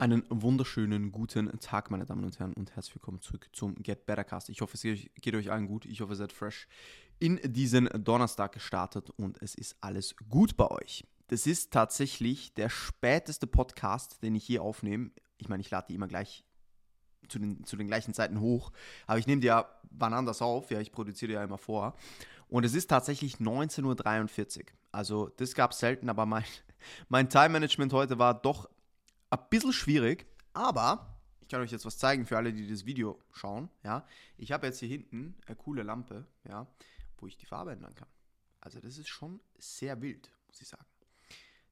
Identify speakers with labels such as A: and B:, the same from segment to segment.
A: Einen wunderschönen guten Tag, meine Damen und Herren, und herzlich willkommen zurück zum Get Better Cast. Ich hoffe, es geht euch allen gut. Ich hoffe, ihr seid fresh in diesen Donnerstag gestartet und es ist alles gut bei euch. Das ist tatsächlich der späteste Podcast, den ich hier aufnehme. Ich meine, ich lade die immer gleich zu den, zu den gleichen Zeiten hoch, aber ich nehme die ja wann anders auf. Ja, ich produziere ja immer vor. Und es ist tatsächlich 19.43 Uhr. Also, das gab es selten, aber mein, mein Time-Management heute war doch ein bisschen schwierig, aber ich kann euch jetzt was zeigen für alle, die das Video schauen. Ja, ich habe jetzt hier hinten eine coole Lampe, ja, wo ich die Farbe ändern kann. Also das ist schon sehr wild, muss ich sagen.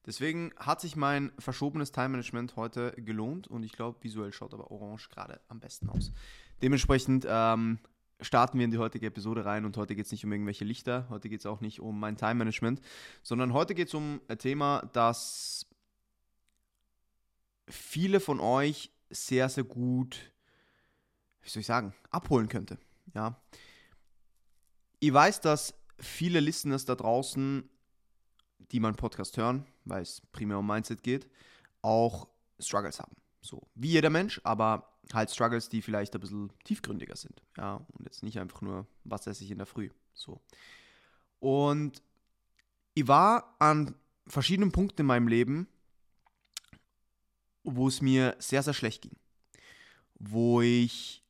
A: Deswegen hat sich mein verschobenes Time-Management heute gelohnt und ich glaube, visuell schaut aber Orange gerade am besten aus. Dementsprechend ähm, starten wir in die heutige Episode rein und heute geht es nicht um irgendwelche Lichter, heute geht es auch nicht um mein Time-Management, sondern heute geht es um ein Thema, das viele von euch sehr, sehr gut, wie soll ich sagen, abholen könnte. Ja. Ich weiß, dass viele Listeners da draußen, die meinen Podcast hören, weil es primär um Mindset geht, auch Struggles haben. So, wie jeder Mensch, aber halt Struggles, die vielleicht ein bisschen tiefgründiger sind. Ja, und jetzt nicht einfach nur, was esse ich in der Früh. So. Und ich war an verschiedenen Punkten in meinem Leben, wo es mir sehr, sehr schlecht ging. Wo ich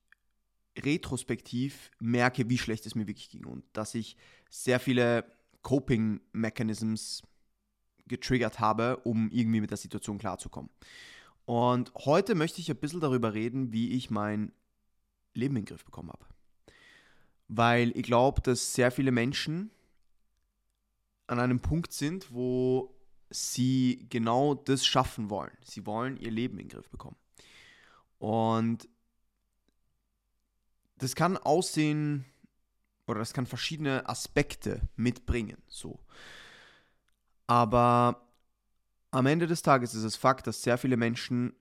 A: retrospektiv merke, wie schlecht es mir wirklich ging und dass ich sehr viele Coping-Mechanisms getriggert habe, um irgendwie mit der Situation klarzukommen. Und heute möchte ich ein bisschen darüber reden, wie ich mein Leben in den Griff bekommen habe. Weil ich glaube, dass sehr viele Menschen an einem Punkt sind, wo sie genau das schaffen wollen. Sie wollen ihr Leben in den Griff bekommen. Und das kann aussehen oder das kann verschiedene Aspekte mitbringen. So. Aber am Ende des Tages ist es Fakt, dass sehr viele Menschen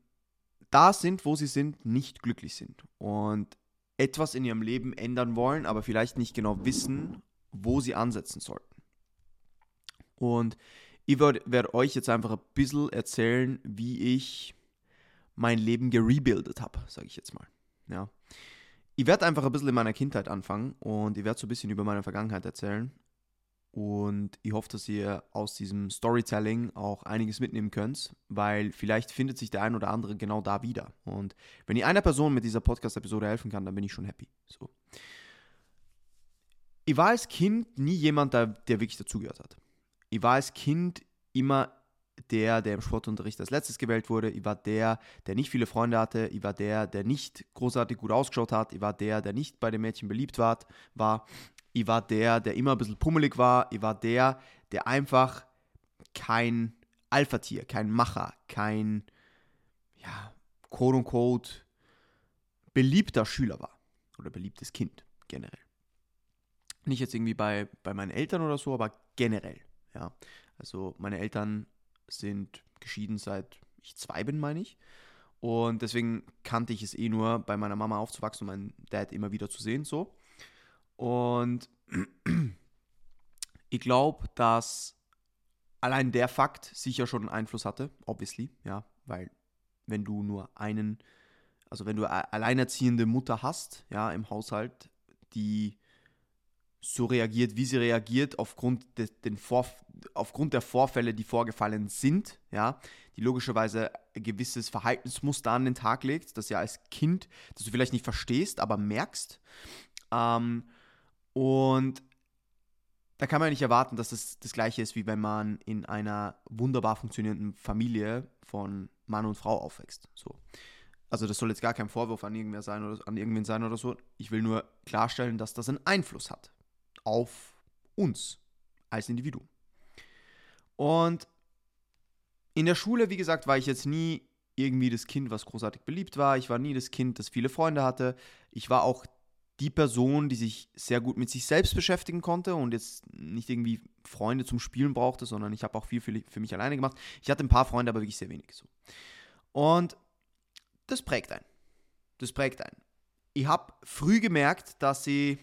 A: da sind, wo sie sind, nicht glücklich sind und etwas in ihrem Leben ändern wollen, aber vielleicht nicht genau wissen, wo sie ansetzen sollten. Und ich werde euch jetzt einfach ein bisschen erzählen, wie ich mein Leben gerebuildet habe, sage ich jetzt mal. Ja. Ich werde einfach ein bisschen in meiner Kindheit anfangen und ich werde so ein bisschen über meine Vergangenheit erzählen. Und ich hoffe, dass ihr aus diesem Storytelling auch einiges mitnehmen könnt, weil vielleicht findet sich der ein oder andere genau da wieder. Und wenn ich einer Person mit dieser Podcast-Episode helfen kann, dann bin ich schon happy. So. Ich war als Kind nie jemand, der, der wirklich dazugehört hat ich war als Kind immer der, der im Sportunterricht als letztes gewählt wurde. Ich war der, der nicht viele Freunde hatte. Ich war der, der nicht großartig gut ausgeschaut hat. Ich war der, der nicht bei den Mädchen beliebt war. war. Ich war der, der immer ein bisschen pummelig war. Ich war der, der einfach kein Alpha-Tier, kein Macher, kein, ja, quote unquote, beliebter Schüler war. Oder beliebtes Kind generell. Nicht jetzt irgendwie bei, bei meinen Eltern oder so, aber generell. Ja, also meine Eltern sind geschieden seit ich zwei bin, meine ich. Und deswegen kannte ich es eh nur, bei meiner Mama aufzuwachsen und meinen Dad immer wieder zu sehen, so. Und ich glaube, dass allein der Fakt sicher schon einen Einfluss hatte, obviously, ja, weil wenn du nur einen, also wenn du eine alleinerziehende Mutter hast, ja, im Haushalt, die so reagiert, wie sie reagiert, aufgrund, de, den Vor, aufgrund der Vorfälle, die vorgefallen sind, ja, die logischerweise ein gewisses Verhaltensmuster an den Tag legt, das ja als Kind, das du vielleicht nicht verstehst, aber merkst. Ähm, und da kann man ja nicht erwarten, dass das das gleiche ist, wie wenn man in einer wunderbar funktionierenden Familie von Mann und Frau aufwächst. So. Also das soll jetzt gar kein Vorwurf an irgendwer sein oder an irgendwen sein oder so. Ich will nur klarstellen, dass das einen Einfluss hat auf uns als Individuum. Und in der Schule, wie gesagt, war ich jetzt nie irgendwie das Kind, was großartig beliebt war. Ich war nie das Kind, das viele Freunde hatte. Ich war auch die Person, die sich sehr gut mit sich selbst beschäftigen konnte und jetzt nicht irgendwie Freunde zum Spielen brauchte, sondern ich habe auch viel für, mich alleine gemacht. Ich hatte ein paar Freunde, aber wirklich sehr wenig so. Und das prägt einen. Das prägt einen. Ich habe früh gemerkt, dass ich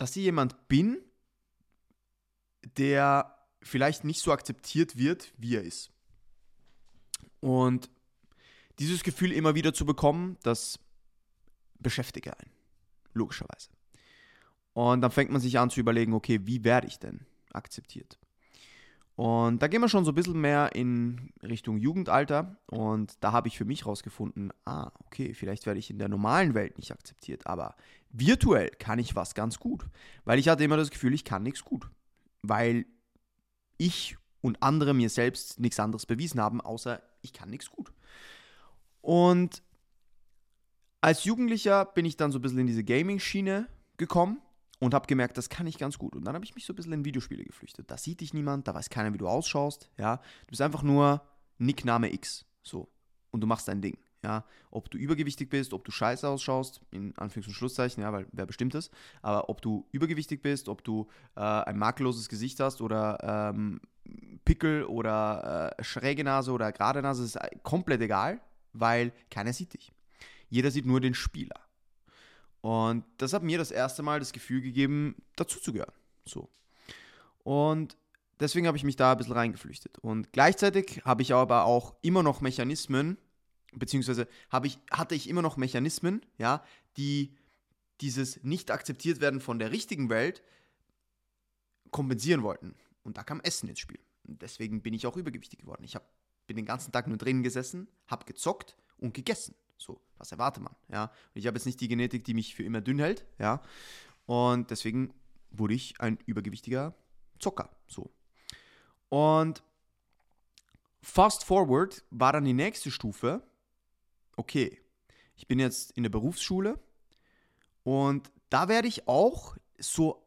A: dass ich jemand bin, der vielleicht nicht so akzeptiert wird, wie er ist. Und dieses Gefühl immer wieder zu bekommen, das beschäftige einen, logischerweise. Und dann fängt man sich an zu überlegen, okay, wie werde ich denn akzeptiert? Und da gehen wir schon so ein bisschen mehr in Richtung Jugendalter. Und da habe ich für mich rausgefunden, ah, okay, vielleicht werde ich in der normalen Welt nicht akzeptiert, aber virtuell kann ich was ganz gut. Weil ich hatte immer das Gefühl, ich kann nichts gut. Weil ich und andere mir selbst nichts anderes bewiesen haben, außer ich kann nichts gut. Und als Jugendlicher bin ich dann so ein bisschen in diese Gaming-Schiene gekommen und habe gemerkt, das kann ich ganz gut. Und dann habe ich mich so ein bisschen in Videospiele geflüchtet. Da sieht dich niemand, da weiß keiner, wie du ausschaust. Ja, du bist einfach nur Nickname X. So. Und du machst dein Ding. Ja, ob du übergewichtig bist, ob du scheiße ausschaust, in Anführungs- und Schlusszeichen, ja, weil wer bestimmt es, aber ob du übergewichtig bist, ob du äh, ein makelloses Gesicht hast oder ähm, Pickel oder äh, schräge Nase oder gerade Nase, ist komplett egal, weil keiner sieht dich. Jeder sieht nur den Spieler. Und das hat mir das erste Mal das Gefühl gegeben, dazuzugehören. So. Und deswegen habe ich mich da ein bisschen reingeflüchtet. Und gleichzeitig habe ich aber auch immer noch Mechanismen, beziehungsweise ich, hatte ich immer noch Mechanismen, ja, die dieses nicht akzeptiert werden von der richtigen Welt kompensieren wollten. Und da kam Essen ins Spiel. Und deswegen bin ich auch übergewichtig geworden. Ich hab, bin den ganzen Tag nur drinnen gesessen, habe gezockt und gegessen. So, was erwartet man? Ja, und ich habe jetzt nicht die Genetik, die mich für immer dünn hält. Ja, und deswegen wurde ich ein übergewichtiger Zocker. So. Und fast forward war dann die nächste Stufe. Okay, ich bin jetzt in der Berufsschule und da werde ich auch so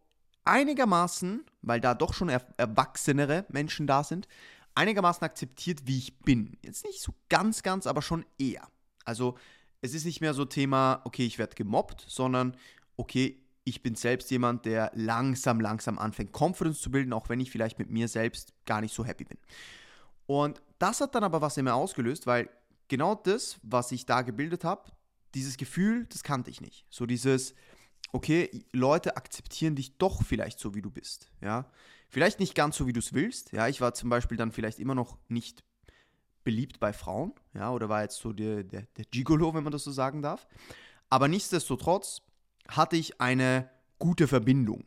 A: einigermaßen, weil da doch schon er erwachsenere Menschen da sind, einigermaßen akzeptiert, wie ich bin. Jetzt nicht so ganz, ganz, aber schon eher. Also es ist nicht mehr so Thema, okay, ich werde gemobbt, sondern okay, ich bin selbst jemand, der langsam, langsam anfängt, Confidence zu bilden, auch wenn ich vielleicht mit mir selbst gar nicht so happy bin. Und das hat dann aber was in mir ausgelöst, weil genau das, was ich da gebildet habe, dieses Gefühl, das kannte ich nicht. So dieses, okay, Leute akzeptieren dich doch vielleicht so, wie du bist, ja. Vielleicht nicht ganz so, wie du es willst, ja. Ich war zum Beispiel dann vielleicht immer noch nicht beliebt bei Frauen, ja, oder war jetzt so der, der, der Gigolo, wenn man das so sagen darf. Aber nichtsdestotrotz hatte ich eine gute Verbindung.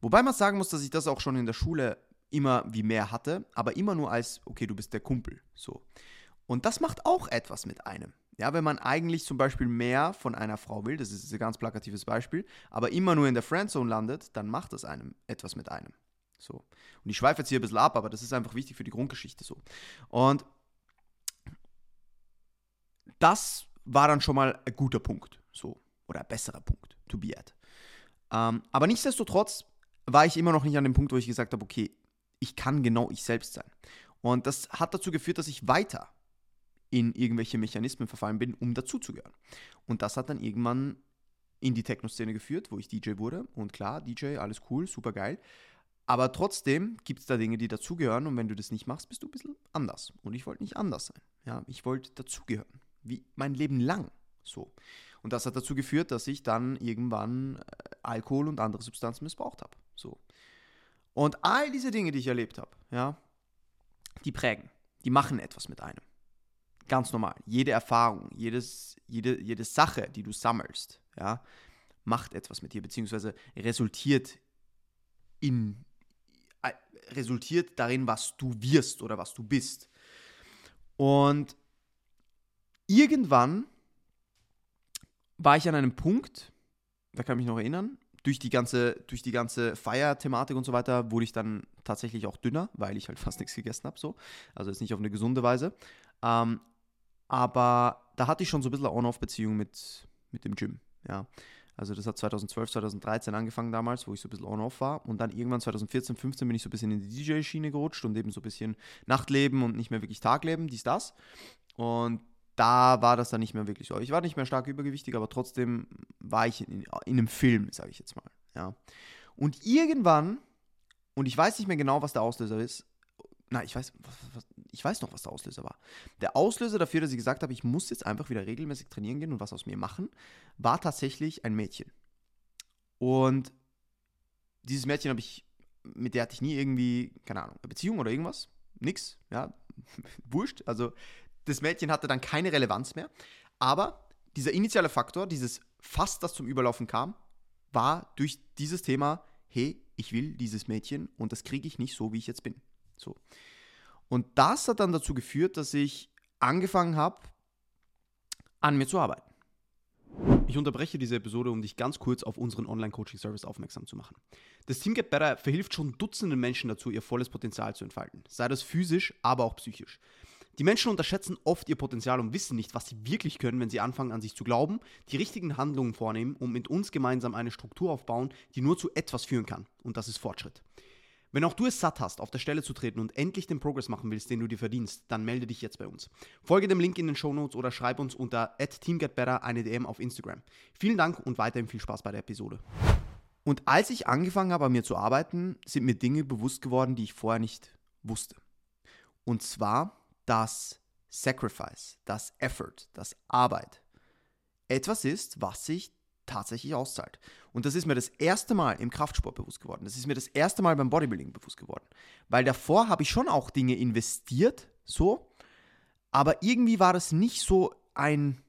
A: Wobei man sagen muss, dass ich das auch schon in der Schule immer wie mehr hatte, aber immer nur als, okay, du bist der Kumpel, so. Und das macht auch etwas mit einem. Ja, wenn man eigentlich zum Beispiel mehr von einer Frau will, das ist ein ganz plakatives Beispiel, aber immer nur in der Friendzone landet, dann macht das einem etwas mit einem. So. Und ich schweife jetzt hier ein bisschen ab, aber das ist einfach wichtig für die Grundgeschichte so. Und das war dann schon mal ein guter Punkt, so. Oder ein besserer Punkt, to be at. Ähm, aber nichtsdestotrotz war ich immer noch nicht an dem Punkt, wo ich gesagt habe, okay, ich kann genau ich selbst sein. Und das hat dazu geführt, dass ich weiter in irgendwelche Mechanismen verfallen bin, um dazuzugehören. Und das hat dann irgendwann in die Techno-Szene geführt, wo ich DJ wurde. Und klar, DJ, alles cool, super geil. Aber trotzdem gibt es da Dinge, die dazugehören. Und wenn du das nicht machst, bist du ein bisschen anders. Und ich wollte nicht anders sein. Ja, ich wollte dazugehören. Wie mein Leben lang. So. Und das hat dazu geführt, dass ich dann irgendwann äh, Alkohol und andere Substanzen missbraucht habe. So. Und all diese Dinge, die ich erlebt habe, ja, die prägen. Die machen etwas mit einem. Ganz normal. Jede Erfahrung, jedes, jede, jede Sache, die du sammelst, ja, macht etwas mit dir, beziehungsweise resultiert in resultiert darin, was du wirst oder was du bist. Und irgendwann war ich an einem Punkt, da kann ich mich noch erinnern, durch die ganze, durch die ganze Feierthematik und so weiter wurde ich dann tatsächlich auch dünner, weil ich halt fast nichts gegessen habe, so. Also jetzt nicht auf eine gesunde Weise. Ähm, aber da hatte ich schon so ein bisschen On-Off-Beziehung mit, mit dem Gym. Ja. Also das hat 2012, 2013 angefangen damals, wo ich so ein bisschen on-off war. Und dann irgendwann 2014, 15 bin ich so ein bisschen in die DJ-Schiene gerutscht und eben so ein bisschen Nachtleben und nicht mehr wirklich Tagleben, dies, das. Und da war das dann nicht mehr wirklich so. Ich war nicht mehr stark übergewichtig, aber trotzdem war ich in, in einem Film, sage ich jetzt mal. Ja. Und irgendwann, und ich weiß nicht mehr genau, was der Auslöser ist, na, ich weiß, was, was, ich weiß noch, was der Auslöser war. Der Auslöser dafür, dass ich gesagt habe, ich muss jetzt einfach wieder regelmäßig trainieren gehen und was aus mir machen, war tatsächlich ein Mädchen. Und dieses Mädchen habe ich mit der hatte ich nie irgendwie, keine Ahnung, eine Beziehung oder irgendwas. Nix, ja, wurscht. Also das Mädchen hatte dann keine Relevanz mehr. Aber dieser initiale Faktor, dieses Fass, das zum Überlaufen kam, war durch dieses Thema, hey, ich will dieses Mädchen und das kriege ich nicht so, wie ich jetzt bin. So. Und das hat dann dazu geführt, dass ich angefangen habe, an mir zu arbeiten. Ich unterbreche diese Episode, um dich ganz kurz auf unseren Online-Coaching-Service aufmerksam zu machen. Das Team Get Better verhilft schon Dutzenden Menschen dazu, ihr volles Potenzial zu entfalten, sei das physisch, aber auch psychisch. Die Menschen unterschätzen oft ihr Potenzial und wissen nicht, was sie wirklich können, wenn sie anfangen an sich zu glauben, die richtigen Handlungen vornehmen und mit uns gemeinsam eine Struktur aufbauen, die nur zu etwas führen kann. Und das ist Fortschritt. Wenn auch du es satt hast, auf der Stelle zu treten und endlich den Progress machen willst, den du dir verdienst, dann melde dich jetzt bei uns. Folge dem Link in den Show Notes oder schreib uns unter @teamgetbetter eine DM auf Instagram. Vielen Dank und weiterhin viel Spaß bei der Episode. Und als ich angefangen habe, an mir zu arbeiten, sind mir Dinge bewusst geworden, die ich vorher nicht wusste. Und zwar, dass Sacrifice, das Effort, das Arbeit etwas ist, was sich tatsächlich auszahlt. Und das ist mir das erste Mal im Kraftsport bewusst geworden. Das ist mir das erste Mal beim Bodybuilding bewusst geworden. Weil davor habe ich schon auch Dinge investiert, so, aber irgendwie war das nicht so ein,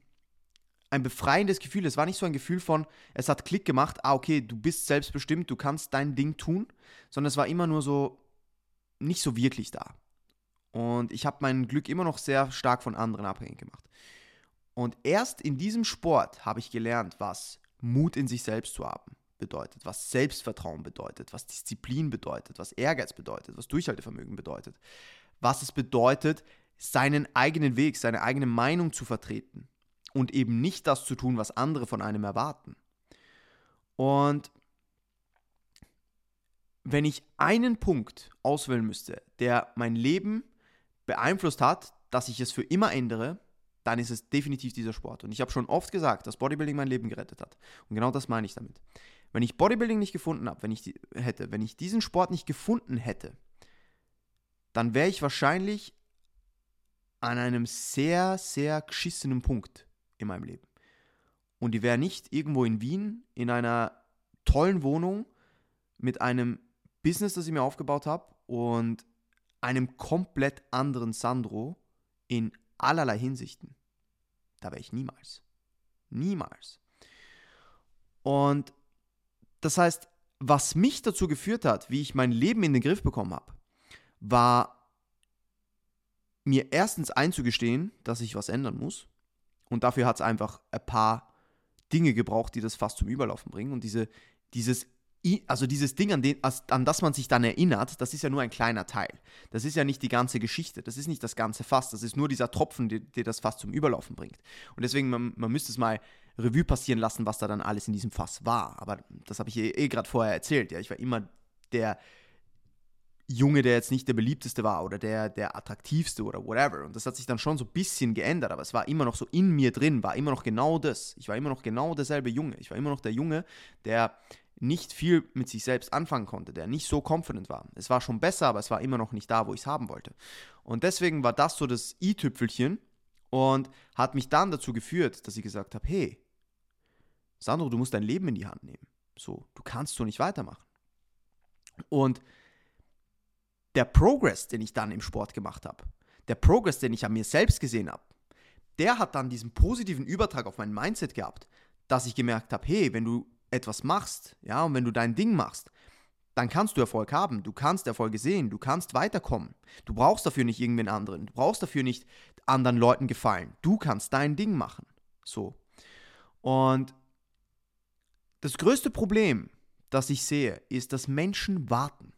A: ein befreiendes Gefühl. Es war nicht so ein Gefühl von, es hat Klick gemacht, ah, okay, du bist selbstbestimmt, du kannst dein Ding tun, sondern es war immer nur so, nicht so wirklich da. Und ich habe mein Glück immer noch sehr stark von anderen abhängig gemacht. Und erst in diesem Sport habe ich gelernt, was Mut in sich selbst zu haben bedeutet, was Selbstvertrauen bedeutet, was Disziplin bedeutet, was Ehrgeiz bedeutet, was Durchhaltevermögen bedeutet, was es bedeutet, seinen eigenen Weg, seine eigene Meinung zu vertreten und eben nicht das zu tun, was andere von einem erwarten. Und wenn ich einen Punkt auswählen müsste, der mein Leben beeinflusst hat, dass ich es für immer ändere, dann ist es definitiv dieser Sport. Und ich habe schon oft gesagt, dass Bodybuilding mein Leben gerettet hat. Und genau das meine ich damit. Wenn ich Bodybuilding nicht gefunden habe, wenn ich die, hätte, wenn ich diesen Sport nicht gefunden hätte, dann wäre ich wahrscheinlich an einem sehr, sehr geschissenen Punkt in meinem Leben. Und die wäre nicht irgendwo in Wien in einer tollen Wohnung mit einem Business, das ich mir aufgebaut habe und einem komplett anderen Sandro in allerlei Hinsichten. Da wäre ich niemals. Niemals. Und das heißt, was mich dazu geführt hat, wie ich mein Leben in den Griff bekommen habe, war mir erstens einzugestehen, dass ich was ändern muss. Und dafür hat es einfach ein paar Dinge gebraucht, die das fast zum Überlaufen bringen. Und diese, dieses also dieses Ding, an, den, an das man sich dann erinnert, das ist ja nur ein kleiner Teil. Das ist ja nicht die ganze Geschichte, das ist nicht das ganze Fass, das ist nur dieser Tropfen, der, das Fass zum Überlaufen bringt. Und deswegen, man, man müsste es mal Revue passieren lassen, was da dann alles in diesem Fass war. Aber das habe ich eh, eh gerade vorher erzählt. Ja, ich war immer der Junge, der jetzt nicht der beliebteste war oder der, der attraktivste oder whatever. Und das hat sich dann schon so ein bisschen geändert, aber es war immer noch so in mir drin, war immer noch genau das. Ich war immer noch genau derselbe Junge. Ich war immer noch der Junge, der nicht viel mit sich selbst anfangen konnte, der nicht so confident war. Es war schon besser, aber es war immer noch nicht da, wo ich es haben wollte. Und deswegen war das so das i-Tüpfelchen und hat mich dann dazu geführt, dass ich gesagt habe, hey, Sandro, du musst dein Leben in die Hand nehmen. So, du kannst so nicht weitermachen. Und der Progress, den ich dann im Sport gemacht habe, der Progress, den ich an mir selbst gesehen habe, der hat dann diesen positiven Übertrag auf mein Mindset gehabt, dass ich gemerkt habe, hey, wenn du etwas machst, ja, und wenn du dein Ding machst, dann kannst du Erfolg haben, du kannst Erfolge sehen, du kannst weiterkommen. Du brauchst dafür nicht irgendwen anderen, du brauchst dafür nicht anderen Leuten gefallen. Du kannst dein Ding machen. So. Und das größte Problem, das ich sehe, ist, dass Menschen warten.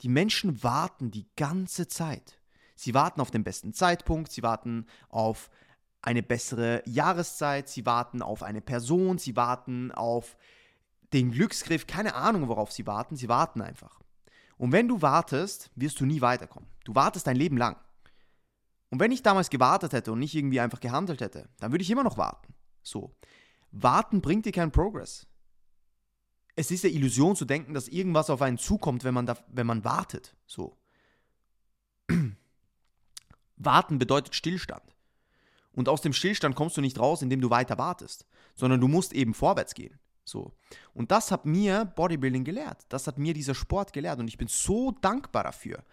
A: Die Menschen warten die ganze Zeit. Sie warten auf den besten Zeitpunkt, sie warten auf eine bessere Jahreszeit, sie warten auf eine Person, sie warten auf den Glücksgriff, keine Ahnung, worauf sie warten, sie warten einfach. Und wenn du wartest, wirst du nie weiterkommen. Du wartest dein Leben lang. Und wenn ich damals gewartet hätte und nicht irgendwie einfach gehandelt hätte, dann würde ich immer noch warten. So. Warten bringt dir keinen Progress. Es ist eine Illusion zu denken, dass irgendwas auf einen zukommt, wenn man, da, wenn man wartet. So. Warten bedeutet Stillstand. Und aus dem Stillstand kommst du nicht raus, indem du weiter wartest, sondern du musst eben vorwärts gehen. So. Und das hat mir Bodybuilding gelehrt. Das hat mir dieser Sport gelehrt. Und ich bin so dankbar dafür.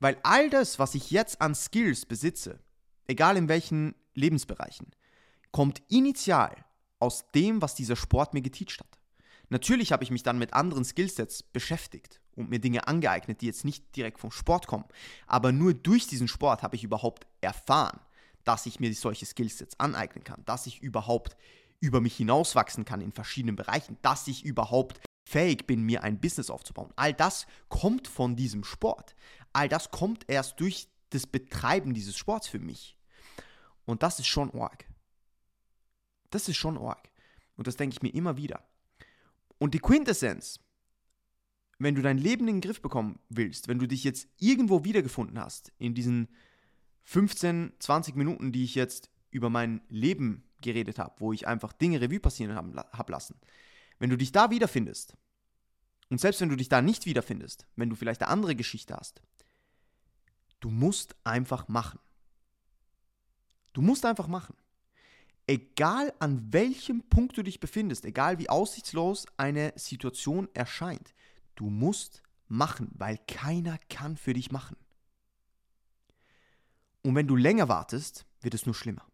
A: Weil all das, was ich jetzt an Skills besitze, egal in welchen Lebensbereichen, kommt initial aus dem, was dieser Sport mir geteacht hat. Natürlich habe ich mich dann mit anderen Skillsets beschäftigt und mir Dinge angeeignet, die jetzt nicht direkt vom Sport kommen. Aber nur durch diesen Sport habe ich überhaupt erfahren, dass ich mir solche Skillsets aneignen kann, dass ich überhaupt über mich hinauswachsen kann in verschiedenen Bereichen, dass ich überhaupt fähig bin, mir ein Business aufzubauen. All das kommt von diesem Sport. All das kommt erst durch das Betreiben dieses Sports für mich. Und das ist schon arg. Das ist schon arg. Und das denke ich mir immer wieder. Und die Quintessenz, wenn du dein Leben in den Griff bekommen willst, wenn du dich jetzt irgendwo wiedergefunden hast, in diesen 15, 20 Minuten, die ich jetzt über mein Leben geredet habe, wo ich einfach Dinge Revue passieren habe hab lassen, wenn du dich da wiederfindest, und selbst wenn du dich da nicht wiederfindest, wenn du vielleicht eine andere Geschichte hast, du musst einfach machen. Du musst einfach machen. Egal an welchem Punkt du dich befindest, egal wie aussichtslos eine Situation erscheint, du musst machen, weil keiner kann für dich machen. Und wenn du länger wartest, wird es nur schlimmer.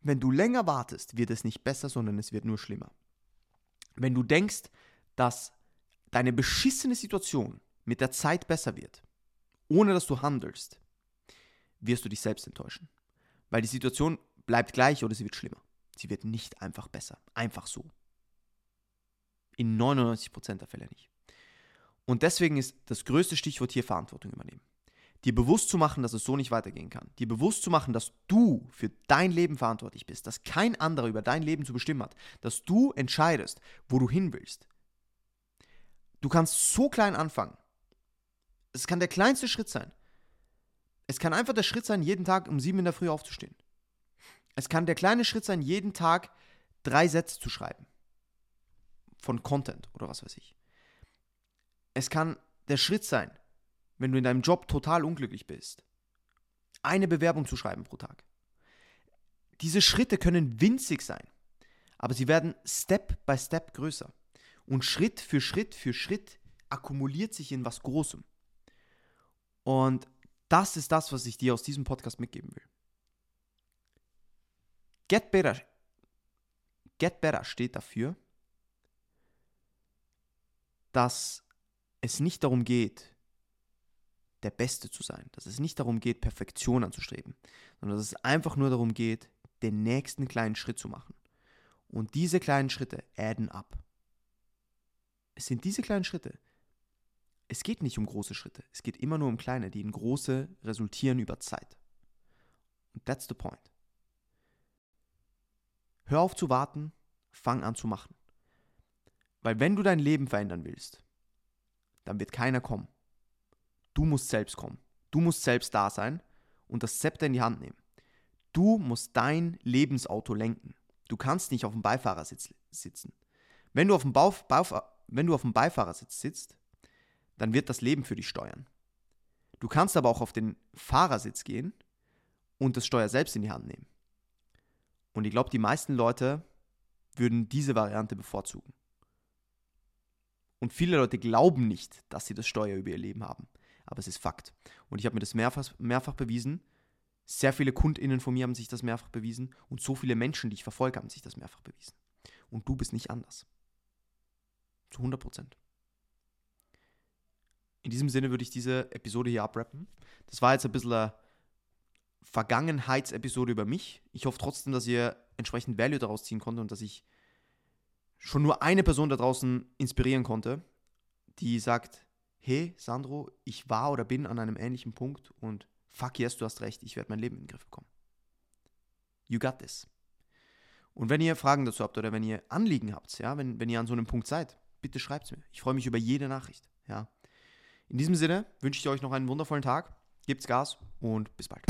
A: Wenn du länger wartest, wird es nicht besser, sondern es wird nur schlimmer. Wenn du denkst, dass deine beschissene Situation mit der Zeit besser wird, ohne dass du handelst, wirst du dich selbst enttäuschen. Weil die Situation bleibt gleich oder sie wird schlimmer. Sie wird nicht einfach besser. Einfach so. In 99% der Fälle nicht. Und deswegen ist das größte Stichwort hier Verantwortung übernehmen. Dir bewusst zu machen, dass es so nicht weitergehen kann. Dir bewusst zu machen, dass du für dein Leben verantwortlich bist, dass kein anderer über dein Leben zu bestimmen hat, dass du entscheidest, wo du hin willst. Du kannst so klein anfangen. Es kann der kleinste Schritt sein. Es kann einfach der Schritt sein, jeden Tag um sieben in der Früh aufzustehen. Es kann der kleine Schritt sein, jeden Tag drei Sätze zu schreiben. Von Content oder was weiß ich. Es kann der Schritt sein, wenn du in deinem Job total unglücklich bist, eine Bewerbung zu schreiben pro Tag. Diese Schritte können winzig sein, aber sie werden Step by Step größer. Und Schritt für Schritt für Schritt akkumuliert sich in was Großem. Und das ist das, was ich dir aus diesem Podcast mitgeben will. Get Better, Get Better steht dafür, dass es nicht darum geht, der Beste zu sein, dass es nicht darum geht, Perfektion anzustreben, sondern dass es einfach nur darum geht, den nächsten kleinen Schritt zu machen. Und diese kleinen Schritte adden ab. Es sind diese kleinen Schritte, es geht nicht um große Schritte, es geht immer nur um kleine, die in große resultieren über Zeit. Und that's the point. Hör auf zu warten, fang an zu machen. Weil wenn du dein Leben verändern willst, dann wird keiner kommen. Du musst selbst kommen. Du musst selbst da sein und das Zepter in die Hand nehmen. Du musst dein Lebensauto lenken. Du kannst nicht auf dem Beifahrersitz sitzen. Wenn du auf dem, Bauf, Bauf, wenn du auf dem Beifahrersitz sitzt, dann wird das Leben für dich steuern. Du kannst aber auch auf den Fahrersitz gehen und das Steuer selbst in die Hand nehmen. Und ich glaube, die meisten Leute würden diese Variante bevorzugen. Und viele Leute glauben nicht, dass sie das Steuer über ihr Leben haben. Aber es ist Fakt. Und ich habe mir das mehrfach, mehrfach bewiesen. Sehr viele KundInnen von mir haben sich das mehrfach bewiesen. Und so viele Menschen, die ich verfolge, haben sich das mehrfach bewiesen. Und du bist nicht anders. Zu 100 Prozent. In diesem Sinne würde ich diese Episode hier abrappen. Das war jetzt ein bisschen eine Vergangenheitsepisode über mich. Ich hoffe trotzdem, dass ihr entsprechend Value daraus ziehen konntet und dass ich schon nur eine Person da draußen inspirieren konnte, die sagt, hey Sandro, ich war oder bin an einem ähnlichen Punkt und fuck yes, du hast recht, ich werde mein Leben in den Griff bekommen. You got this. Und wenn ihr Fragen dazu habt oder wenn ihr Anliegen habt, ja, wenn, wenn ihr an so einem Punkt seid, bitte schreibt es mir. Ich freue mich über jede Nachricht. Ja. In diesem Sinne wünsche ich euch noch einen wundervollen Tag. Gebt's Gas und bis bald.